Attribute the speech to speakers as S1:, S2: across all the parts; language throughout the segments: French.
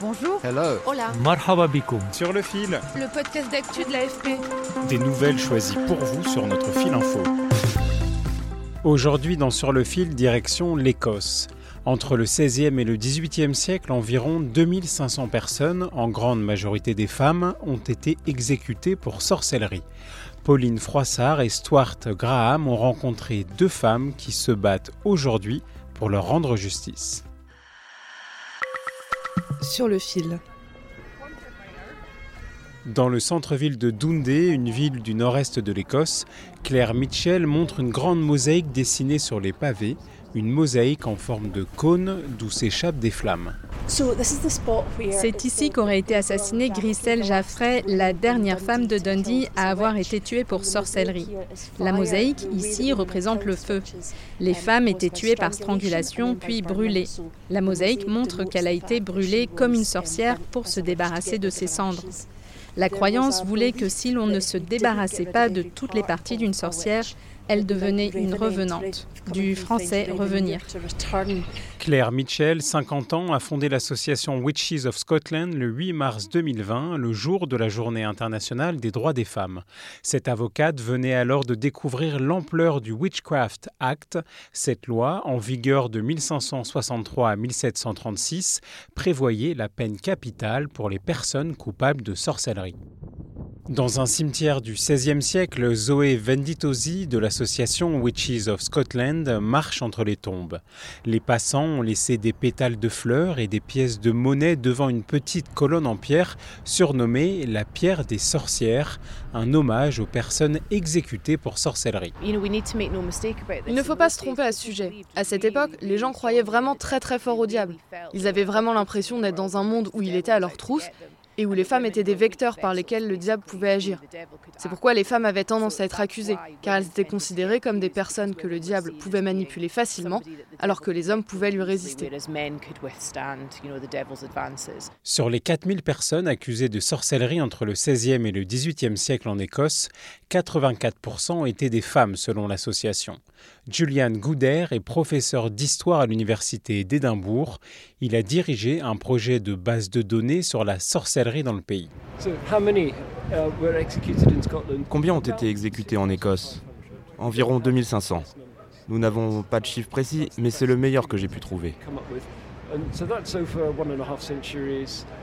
S1: Bonjour.
S2: Hello.
S1: Hola.
S3: Marhaba bikoum.
S4: Sur le fil,
S1: Le podcast d'actu de l'AFP.
S4: des nouvelles choisies pour vous sur notre fil info.
S3: Aujourd'hui dans Sur le fil, direction l'Écosse. Entre le 16e et le 18e siècle, environ 2500 personnes, en grande majorité des femmes, ont été exécutées pour sorcellerie. Pauline Froissart et Stuart Graham ont rencontré deux femmes qui se battent aujourd'hui pour leur rendre justice.
S1: Sur le fil.
S3: Dans le centre-ville de Dundee, une ville du nord-est de l'Écosse, Claire Mitchell montre une grande mosaïque dessinée sur les pavés, une mosaïque en forme de cône d'où s'échappent des flammes.
S5: C'est ici qu'aurait été assassinée Grisel Jaffray, la dernière femme de Dundee à avoir été tuée pour sorcellerie. La mosaïque ici représente le feu. Les femmes étaient tuées par strangulation puis brûlées. La mosaïque montre qu'elle a été brûlée comme une sorcière pour se débarrasser de ses cendres. La croyance voulait que si l'on ne se débarrassait pas de toutes les parties d'une sorcière, elle devenait une revenante, du français revenir.
S3: Claire Mitchell, 50 ans, a fondé l'association Witches of Scotland le 8 mars 2020, le jour de la Journée internationale des droits des femmes. Cette avocate venait alors de découvrir l'ampleur du Witchcraft Act. Cette loi, en vigueur de 1563 à 1736, prévoyait la peine capitale pour les personnes coupables de sorcellerie. Dans un cimetière du XVIe siècle, Zoé Venditosi de l'association Witches of Scotland marche entre les tombes. Les passants ont laissé des pétales de fleurs et des pièces de monnaie devant une petite colonne en pierre surnommée la pierre des sorcières, un hommage aux personnes exécutées pour sorcellerie.
S6: Il ne faut pas se tromper à ce sujet. À cette époque, les gens croyaient vraiment très très fort au diable. Ils avaient vraiment l'impression d'être dans un monde où il était à leur trousse et où les femmes étaient des vecteurs par lesquels le diable pouvait agir. C'est pourquoi les femmes avaient tendance à être accusées, car elles étaient considérées comme des personnes que le diable pouvait manipuler facilement, alors que les hommes pouvaient lui résister.
S3: Sur les 4000 personnes accusées de sorcellerie entre le 16e et le 18e siècle en Écosse, 84% étaient des femmes selon l'association. Julian Gouder est professeur d'histoire à l'université d'Édimbourg. Il a dirigé un projet de base de données sur la sorcellerie dans le pays.
S2: Combien ont été exécutés en Écosse? Environ 2500. Nous n'avons pas de chiffre précis, mais c'est le meilleur que j'ai pu trouver.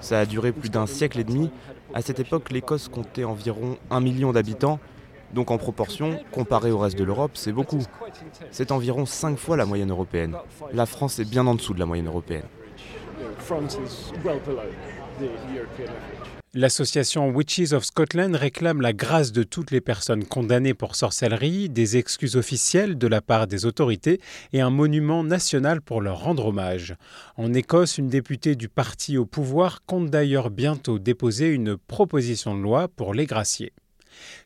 S2: Ça a duré plus d'un siècle et demi. À cette époque, l'Écosse comptait environ un million d'habitants. Donc en proportion, comparé au reste de l'Europe, c'est beaucoup. C'est environ 5 fois la moyenne européenne. La France est bien en dessous de la moyenne européenne.
S3: L'association Witches of Scotland réclame la grâce de toutes les personnes condamnées pour sorcellerie, des excuses officielles de la part des autorités et un monument national pour leur rendre hommage. En Écosse, une députée du parti au pouvoir compte d'ailleurs bientôt déposer une proposition de loi pour les gracier.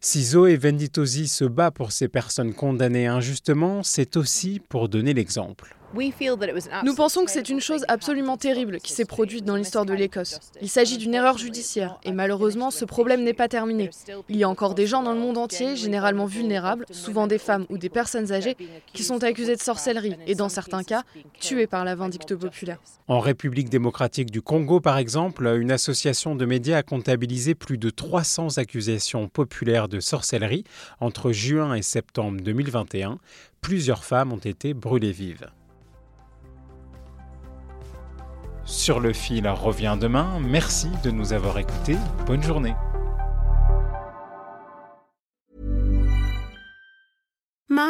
S3: Si Zoé Venditosi se bat pour ces personnes condamnées injustement, c'est aussi pour donner l'exemple.
S6: Nous pensons que c'est une chose absolument terrible qui s'est produite dans l'histoire de l'Écosse. Il s'agit d'une erreur judiciaire et malheureusement ce problème n'est pas terminé. Il y a encore des gens dans le monde entier, généralement vulnérables, souvent des femmes ou des personnes âgées, qui sont accusées de sorcellerie et dans certains cas tuées par la vindicte populaire.
S3: En République démocratique du Congo, par exemple, une association de médias a comptabilisé plus de 300 accusations populaires de sorcellerie entre juin et septembre 2021. Plusieurs femmes ont été brûlées vives. Sur le fil revient demain. Merci de nous avoir écoutés. Bonne journée.